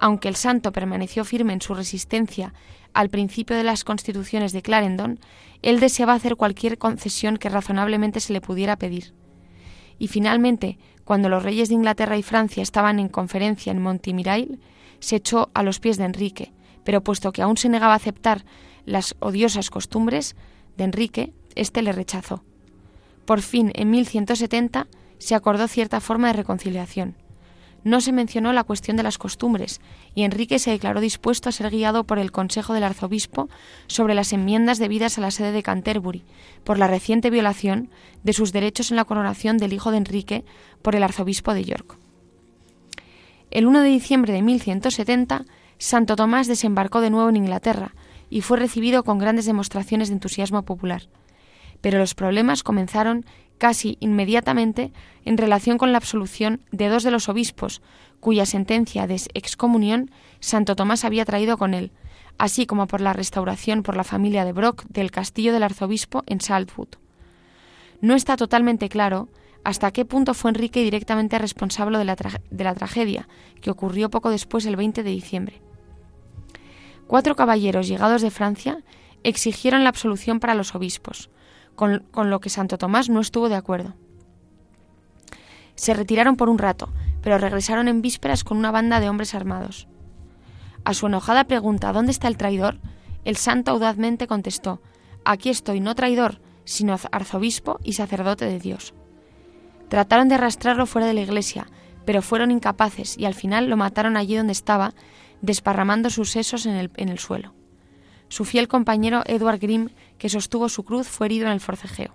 Aunque el santo permaneció firme en su resistencia al principio de las constituciones de Clarendon, él deseaba hacer cualquier concesión que razonablemente se le pudiera pedir. Y finalmente, cuando los reyes de Inglaterra y Francia estaban en conferencia en Montemirail, se echó a los pies de Enrique, pero puesto que aún se negaba a aceptar las odiosas costumbres de Enrique, éste le rechazó. Por fin, en 1170, se acordó cierta forma de reconciliación. No se mencionó la cuestión de las costumbres, y Enrique se declaró dispuesto a ser guiado por el consejo del arzobispo sobre las enmiendas debidas a la sede de Canterbury, por la reciente violación de sus derechos en la coronación del hijo de Enrique por el arzobispo de York. El 1 de diciembre de 1170, Santo Tomás desembarcó de nuevo en Inglaterra y fue recibido con grandes demostraciones de entusiasmo popular pero los problemas comenzaron casi inmediatamente en relación con la absolución de dos de los obispos, cuya sentencia de excomunión Santo Tomás había traído con él, así como por la restauración por la familia de Brock del castillo del arzobispo en Saltwood. No está totalmente claro hasta qué punto fue Enrique directamente responsable de la, de la tragedia, que ocurrió poco después el 20 de diciembre. Cuatro caballeros llegados de Francia exigieron la absolución para los obispos, con, lo que Santo Tomás no estuvo de acuerdo. Se retiraron por un rato, pero regresaron en vísperas con una banda de hombres armados. A su enojada pregunta ¿Dónde está el traidor? el santo audazmente contestó Aquí estoy, no traidor, sino arzobispo y sacerdote de Dios. Trataron de arrastrarlo fuera de la iglesia, pero fueron incapaces y al final lo mataron allí donde estaba, desparramando sus sesos en el, en el suelo. Su fiel compañero Edward Grimm, que sostuvo su cruz, fue herido en el forcejeo.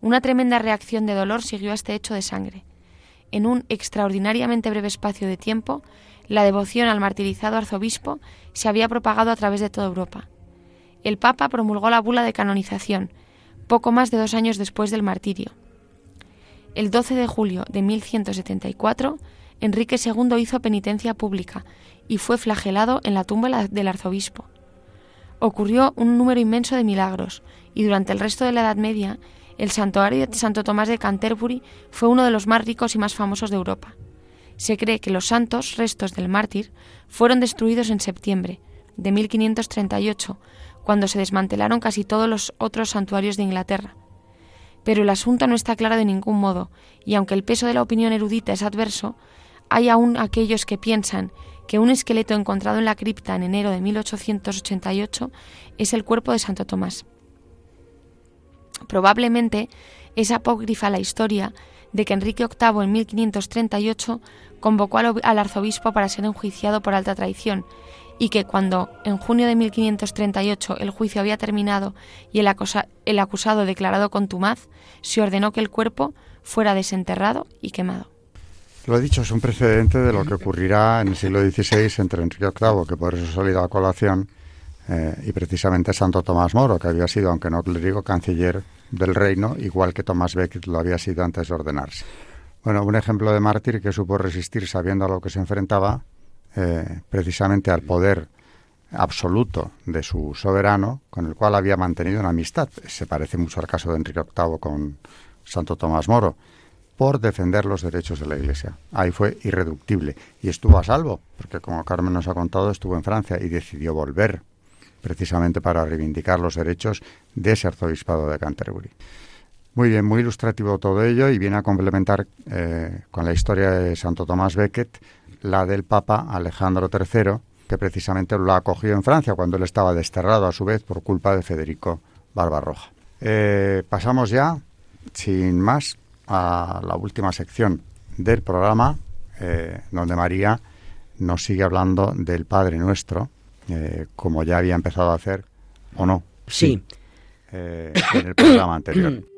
Una tremenda reacción de dolor siguió a este hecho de sangre. En un extraordinariamente breve espacio de tiempo, la devoción al martirizado arzobispo se había propagado a través de toda Europa. El Papa promulgó la bula de canonización, poco más de dos años después del martirio. El 12 de julio de 1174, Enrique II hizo penitencia pública y fue flagelado en la tumba del arzobispo ocurrió un número inmenso de milagros, y durante el resto de la Edad Media, el santuario de Santo Tomás de Canterbury fue uno de los más ricos y más famosos de Europa. Se cree que los santos restos del mártir fueron destruidos en septiembre de 1538, cuando se desmantelaron casi todos los otros santuarios de Inglaterra. Pero el asunto no está claro de ningún modo, y aunque el peso de la opinión erudita es adverso, hay aún aquellos que piensan que un esqueleto encontrado en la cripta en enero de 1888 es el cuerpo de Santo Tomás. Probablemente es apócrifa la historia de que Enrique VIII en 1538 convocó al arzobispo para ser enjuiciado por alta traición y que cuando en junio de 1538 el juicio había terminado y el, el acusado declarado contumaz, se ordenó que el cuerpo fuera desenterrado y quemado. Lo he dicho, es un precedente de lo que ocurrirá en el siglo XVI entre Enrique VIII, que por eso ha salido a colación, eh, y precisamente Santo Tomás Moro, que había sido, aunque no clérigo, canciller del reino, igual que Tomás Becket lo había sido antes de ordenarse. Bueno, un ejemplo de mártir que supo resistir sabiendo a lo que se enfrentaba, eh, precisamente al poder absoluto de su soberano, con el cual había mantenido una amistad. Se parece mucho al caso de Enrique VIII con Santo Tomás Moro por defender los derechos de la Iglesia. Ahí fue irreductible y estuvo a salvo, porque como Carmen nos ha contado, estuvo en Francia y decidió volver precisamente para reivindicar los derechos de ese arzobispado de Canterbury. Muy bien, muy ilustrativo todo ello y viene a complementar eh, con la historia de Santo Tomás Becket la del Papa Alejandro III, que precisamente lo acogió en Francia cuando él estaba desterrado a su vez por culpa de Federico Barbarroja. Eh, pasamos ya, sin más, a la última sección del programa, eh, donde María nos sigue hablando del Padre Nuestro, eh, como ya había empezado a hacer, ¿o no? Sí. Eh, en el programa anterior.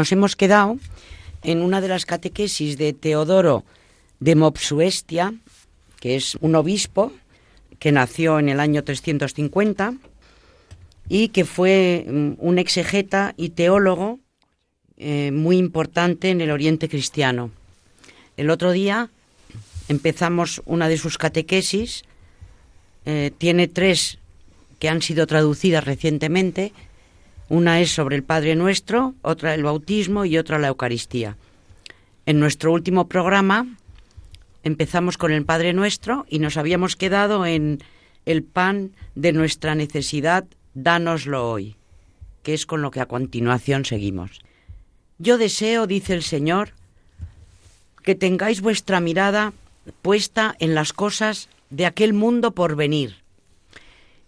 Nos hemos quedado en una de las catequesis de Teodoro de Mopsuestia, que es un obispo que nació en el año 350 y que fue mm, un exegeta y teólogo eh, muy importante en el Oriente Cristiano. El otro día empezamos una de sus catequesis, eh, tiene tres que han sido traducidas recientemente, una es sobre el Padre Nuestro, otra el bautismo y otra la Eucaristía. En nuestro último programa empezamos con el Padre Nuestro y nos habíamos quedado en el pan de nuestra necesidad dánoslo hoy, que es con lo que a continuación seguimos. Yo deseo, dice el Señor, que tengáis vuestra mirada puesta en las cosas de aquel mundo por venir,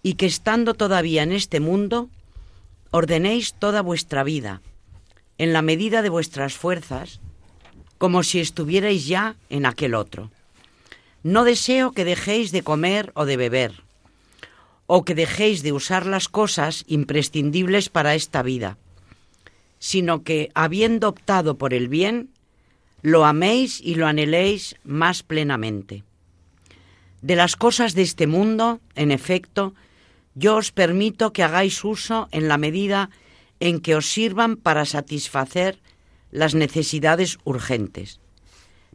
y que estando todavía en este mundo, ordenéis toda vuestra vida, en la medida de vuestras fuerzas, como si estuvierais ya en aquel otro. No deseo que dejéis de comer o de beber, o que dejéis de usar las cosas imprescindibles para esta vida, sino que, habiendo optado por el bien, lo améis y lo anheléis más plenamente. De las cosas de este mundo, en efecto, yo os permito que hagáis uso en la medida en que os sirvan para satisfacer las necesidades urgentes.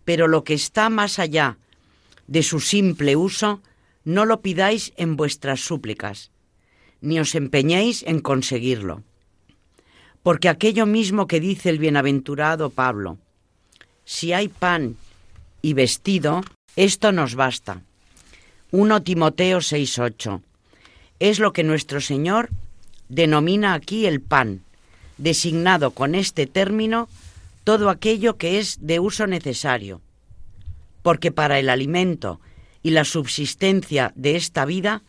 Pero lo que está más allá de su simple uso, no lo pidáis en vuestras súplicas, ni os empeñéis en conseguirlo. Porque aquello mismo que dice el bienaventurado Pablo, si hay pan y vestido, esto nos basta. 1 Timoteo 6:8. Es lo que nuestro Señor denomina aquí el pan, designado con este término todo aquello que es de uso necesario. Porque para el alimento y la subsistencia de esta vida,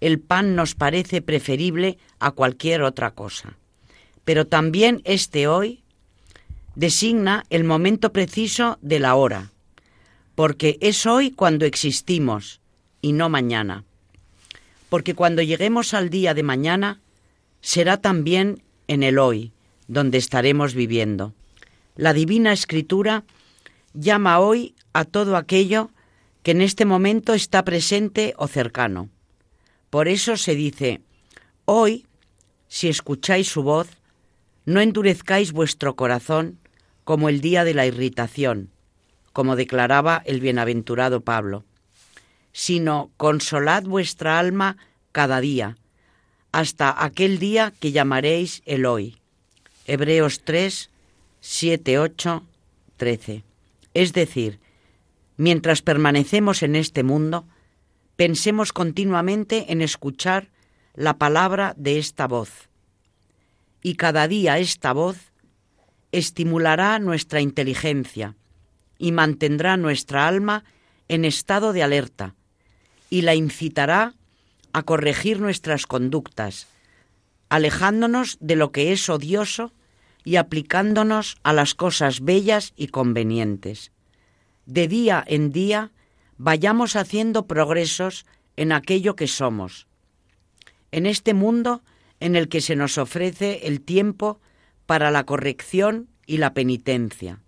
el pan nos parece preferible a cualquier otra cosa. Pero también este hoy designa el momento preciso de la hora, porque es hoy cuando existimos y no mañana. Porque cuando lleguemos al día de mañana, será también en el hoy, donde estaremos viviendo. La Divina Escritura llama hoy a todo aquello que en este momento está presente o cercano. Por eso se dice, hoy, si escucháis su voz, no endurezcáis vuestro corazón como el día de la irritación, como declaraba el bienaventurado Pablo, sino consolad vuestra alma cada día, hasta aquel día que llamaréis el hoy. Hebreos 3, 7, 8, 13. Es decir, Mientras permanecemos en este mundo, pensemos continuamente en escuchar la palabra de esta voz. Y cada día esta voz estimulará nuestra inteligencia y mantendrá nuestra alma en estado de alerta y la incitará a corregir nuestras conductas, alejándonos de lo que es odioso y aplicándonos a las cosas bellas y convenientes de día en día vayamos haciendo progresos en aquello que somos, en este mundo en el que se nos ofrece el tiempo para la corrección y la penitencia.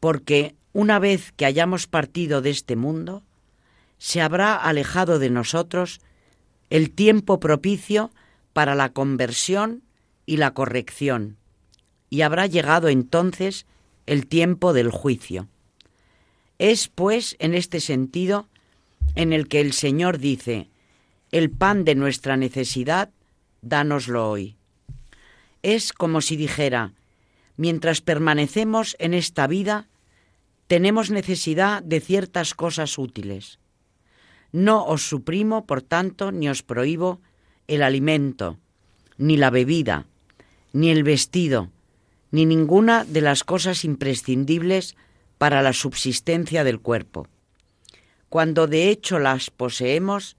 Porque una vez que hayamos partido de este mundo, se habrá alejado de nosotros el tiempo propicio para la conversión y la corrección, y habrá llegado entonces el tiempo del juicio. Es, pues, en este sentido en el que el Señor dice, el pan de nuestra necesidad, dánoslo hoy. Es como si dijera, mientras permanecemos en esta vida, tenemos necesidad de ciertas cosas útiles. No os suprimo, por tanto, ni os prohíbo el alimento, ni la bebida, ni el vestido, ni ninguna de las cosas imprescindibles para la subsistencia del cuerpo. Cuando de hecho las poseemos,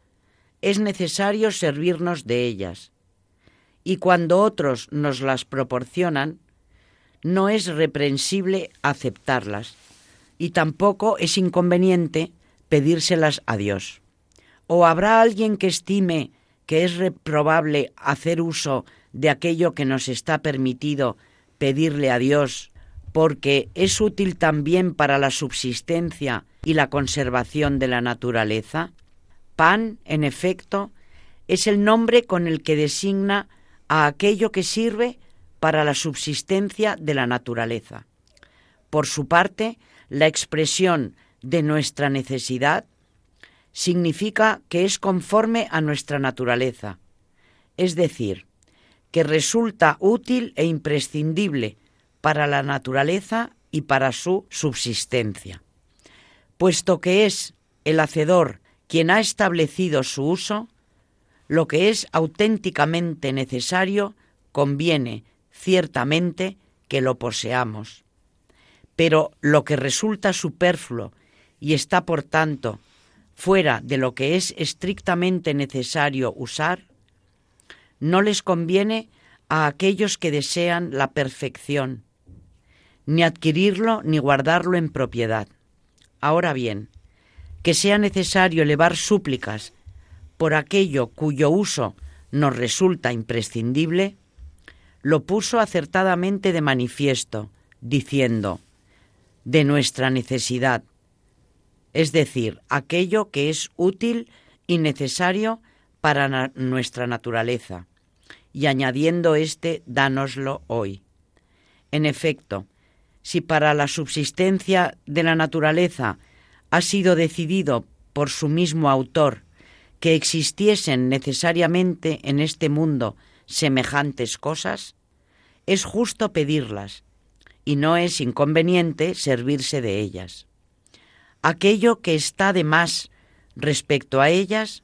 es necesario servirnos de ellas. Y cuando otros nos las proporcionan, no es reprensible aceptarlas y tampoco es inconveniente pedírselas a Dios. ¿O habrá alguien que estime que es reprobable hacer uso de aquello que nos está permitido pedirle a Dios porque es útil también para la subsistencia y la conservación de la naturaleza? Pan, en efecto, es el nombre con el que designa a aquello que sirve para la subsistencia de la naturaleza. Por su parte, la expresión de nuestra necesidad significa que es conforme a nuestra naturaleza, es decir, que resulta útil e imprescindible para la naturaleza y para su subsistencia. Puesto que es el hacedor quien ha establecido su uso, lo que es auténticamente necesario conviene ciertamente que lo poseamos. Pero lo que resulta superfluo y está, por tanto, fuera de lo que es estrictamente necesario usar, no les conviene a aquellos que desean la perfección, ni adquirirlo ni guardarlo en propiedad. Ahora bien, que sea necesario elevar súplicas por aquello cuyo uso nos resulta imprescindible, lo puso acertadamente de manifiesto, diciendo, de nuestra necesidad, es decir, aquello que es útil y necesario para nuestra naturaleza, y añadiendo éste, dánoslo hoy. En efecto, si para la subsistencia de la naturaleza ha sido decidido por su mismo autor que existiesen necesariamente en este mundo semejantes cosas, es justo pedirlas y no es inconveniente servirse de ellas. Aquello que está de más respecto a ellas,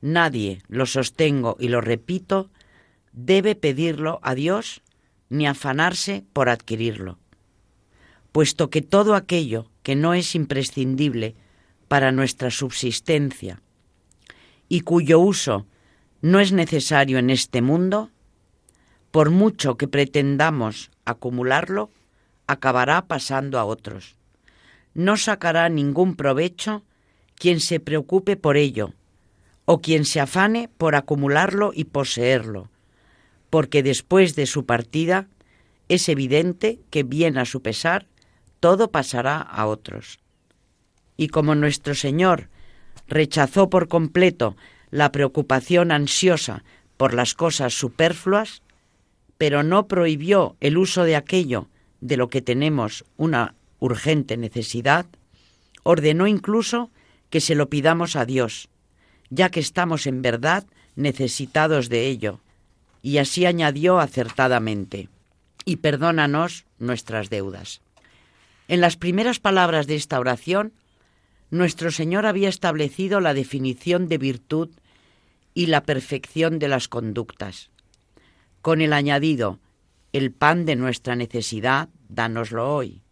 nadie, lo sostengo y lo repito, debe pedirlo a Dios ni afanarse por adquirirlo, puesto que todo aquello que no es imprescindible para nuestra subsistencia y cuyo uso no es necesario en este mundo, por mucho que pretendamos acumularlo, acabará pasando a otros. No sacará ningún provecho quien se preocupe por ello, o quien se afane por acumularlo y poseerlo, porque después de su partida es evidente que, bien a su pesar, todo pasará a otros. Y como nuestro Señor rechazó por completo la preocupación ansiosa por las cosas superfluas, pero no prohibió el uso de aquello de lo que tenemos una urgente necesidad, ordenó incluso que se lo pidamos a Dios, ya que estamos en verdad necesitados de ello, y así añadió acertadamente, y perdónanos nuestras deudas. En las primeras palabras de esta oración, nuestro Señor había establecido la definición de virtud y la perfección de las conductas con el añadido, el pan de nuestra necesidad, dánoslo hoy.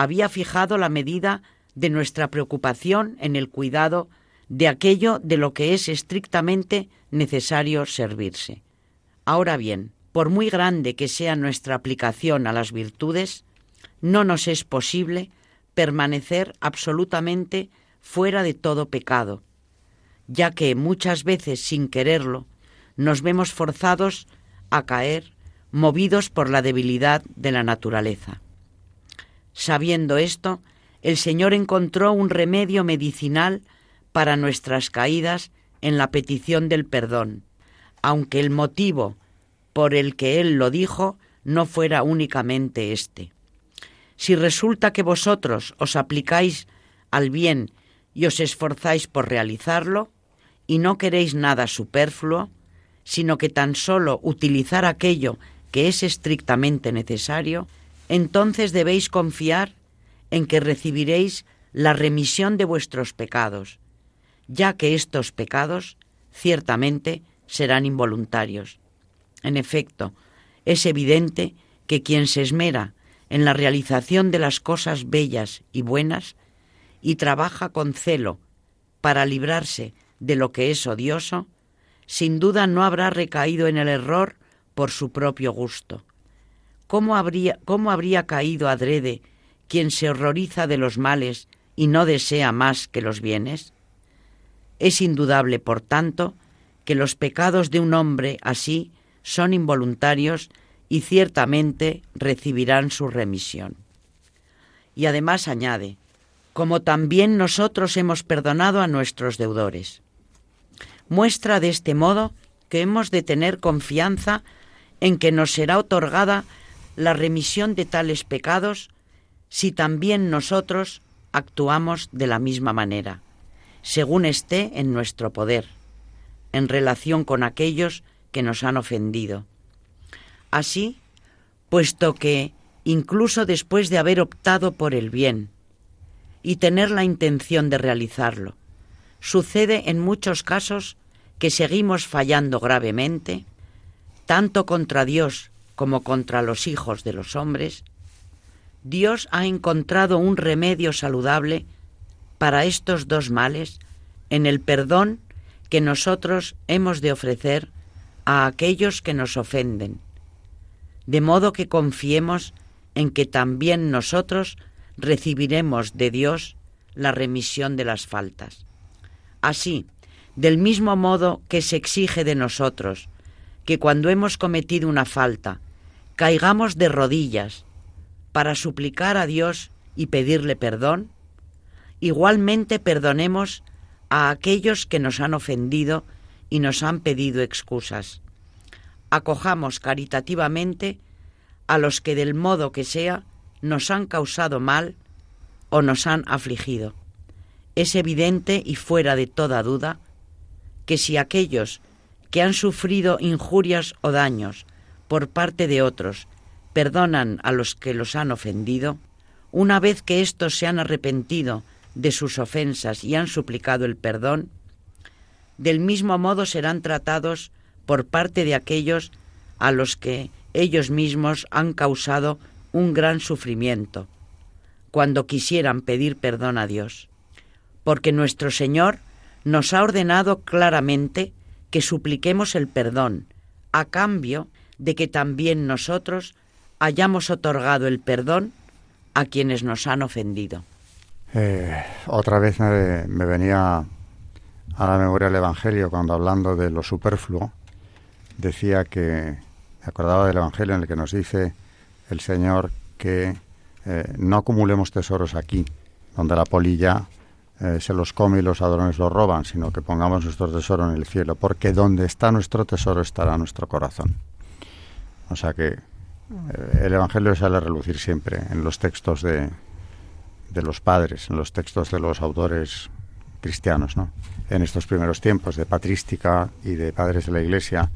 Había fijado la medida de nuestra preocupación en el cuidado de aquello de lo que es estrictamente necesario servirse. Ahora bien, por muy grande que sea nuestra aplicación a las virtudes, no nos es posible permanecer absolutamente fuera de todo pecado, ya que muchas veces sin quererlo nos vemos forzados a caer movidos por la debilidad de la naturaleza. Sabiendo esto, el Señor encontró un remedio medicinal para nuestras caídas en la petición del perdón, aunque el motivo por el que Él lo dijo no fuera únicamente este. Si resulta que vosotros os aplicáis al bien y os esforzáis por realizarlo, y no queréis nada superfluo, sino que tan solo utilizar aquello que es estrictamente necesario, entonces debéis confiar en que recibiréis la remisión de vuestros pecados, ya que estos pecados ciertamente serán involuntarios. En efecto, es evidente que quien se esmera en la realización de las cosas bellas y buenas y trabaja con celo para librarse de lo que es odioso, sin duda no habrá recaído en el error por su propio gusto. ¿Cómo habría, cómo habría caído adrede quien se horroriza de los males y no desea más que los bienes? Es indudable, por tanto, que los pecados de un hombre así son involuntarios y ciertamente recibirán su remisión. Y además añade, como también nosotros hemos perdonado a nuestros deudores. Muestra de este modo que hemos de tener confianza en que nos será otorgada la remisión de tales pecados si también nosotros actuamos de la misma manera, según esté en nuestro poder, en relación con aquellos que nos han ofendido. Así, puesto que, incluso después de haber optado por el bien y tener la intención de realizarlo, sucede en muchos casos que seguimos fallando gravemente, tanto contra Dios como contra los hijos de los hombres, Dios ha encontrado un remedio saludable para estos dos males en el perdón que nosotros hemos de ofrecer a aquellos que nos ofenden, de modo que confiemos en que también nosotros recibiremos de Dios la remisión de las faltas. Así, del mismo modo que se exige de nosotros que cuando hemos cometido una falta, caigamos de rodillas para suplicar a Dios y pedirle perdón, igualmente perdonemos a aquellos que nos han ofendido y nos han pedido excusas. Acojamos caritativamente a los que del modo que sea nos han causado mal o nos han afligido. Es evidente y fuera de toda duda que si aquellos que han sufrido injurias o daños por parte de otros. Perdonan a los que los han ofendido, una vez que éstos se han arrepentido de sus ofensas y han suplicado el perdón, del mismo modo serán tratados por parte de aquellos a los que ellos mismos han causado un gran sufrimiento cuando quisieran pedir perdón a Dios, porque nuestro Señor nos ha ordenado claramente que supliquemos el perdón, a cambio de que también nosotros hayamos otorgado el perdón a quienes nos han ofendido. Eh, otra vez me, venía a la memoria el Evangelio cuando hablando de lo superfluo, decía que me acordaba del Evangelio en el que nos dice el Señor que eh, no acumulemos tesoros aquí, donde la polilla eh, se los come y los ladrones los roban, sino que pongamos nuestro tesoro en el cielo, porque donde está nuestro tesoro estará nuestro corazón. O sea que eh, el Evangelio sale a relucir siempre en los textos de, de los padres, en los textos de los autores cristianos, ¿no? En estos primeros tiempos de patrística y de padres de la Iglesia,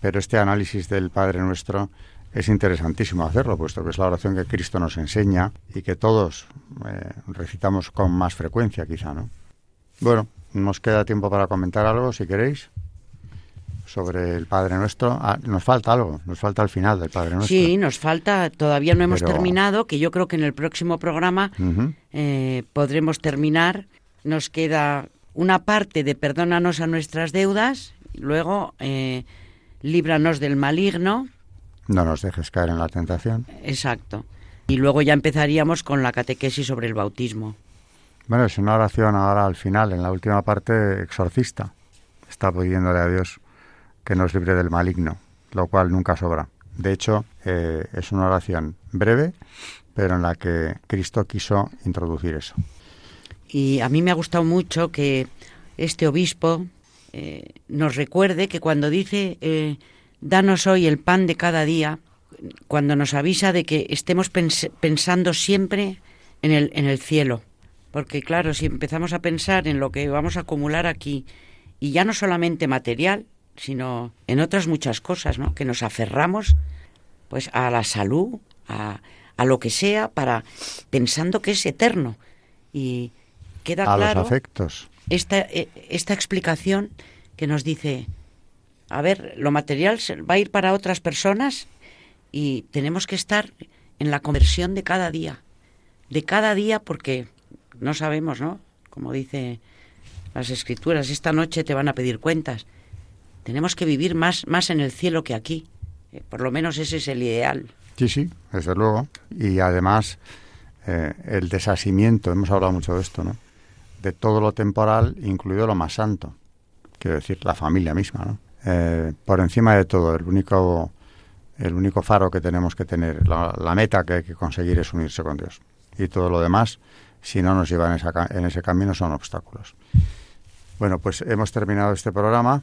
pero este análisis del Padre Nuestro es interesantísimo hacerlo, puesto que es la oración que Cristo nos enseña y que todos eh, recitamos con más frecuencia, quizá, ¿no? Bueno, nos queda tiempo para comentar algo, si queréis, sobre el Padre Nuestro. Ah, nos falta algo, nos falta el final del Padre Nuestro. Sí, nos falta, todavía no hemos terminado, que yo creo que en el próximo programa eh, podremos terminar. Nos queda una parte de perdónanos a nuestras deudas, luego... Eh, líbranos del maligno. No nos dejes caer en la tentación. Exacto. Y luego ya empezaríamos con la catequesis sobre el bautismo. Bueno, es una oración ahora al final, en la última parte, exorcista. Está pidiéndole a Dios que nos libre del maligno, lo cual nunca sobra. De hecho, eh, es una oración breve, pero en la que Cristo quiso introducir eso. Y a mí me ha gustado mucho que este obispo, eh, nos recuerde que cuando dice eh, danos hoy el pan de cada día, cuando nos avisa de que estemos pensando siempre en el, en el cielo. Porque claro, si empezamos a pensar en lo que vamos a acumular aquí, y ya no solamente material, sino en otras muchas cosas, ¿no? Que nos aferramos pues a la salud, a, a lo que sea, para pensando que es eterno. Y queda a claro. los afectos. esta, eh, esta explicación que nos dice, a ver, lo material va a ir para otras personas y tenemos que estar en la conversión de cada día, de cada día porque no sabemos, ¿no? Como dice las escrituras, esta noche te van a pedir cuentas. Tenemos que vivir más, más en el cielo que aquí. Eh, por lo menos ese es el ideal. Sí, sí, desde luego. Y además, eh, el desasimiento, hemos hablado mucho de esto, ¿no? De todo lo temporal, incluido lo más santo. Quiero decir, la familia misma, ¿no? Eh, por encima de todo, el único, el único faro que tenemos que tener, la, meta que hay que conseguir es unirse con Dios. Y todo lo demás, si no nos lleva en, en ese camino, son obstáculos. Bueno, pues hemos terminado este programa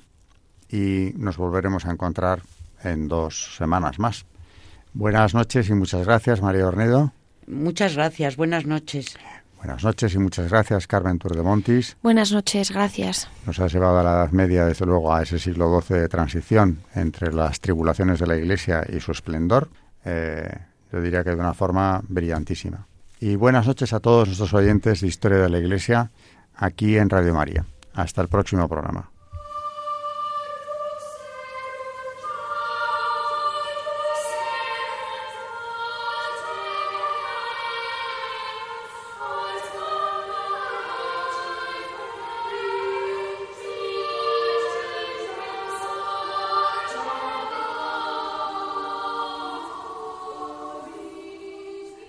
y nos volveremos a encontrar en dos semanas más. Buenas noches y muchas gracias, María Ornedo. Muchas gracias, buenas noches. Buenas noches y muchas gracias, Carmen Turdemontis. Buenas noches, gracias. Nos has llevado a la Edad Media, desde luego, a ese siglo XII de transición entre las tribulaciones de la Iglesia y su esplendor. Eh, yo diría que de una forma brillantísima. Y buenas noches a todos nuestros oyentes de Historia de la Iglesia aquí en Radio María. Hasta el próximo programa.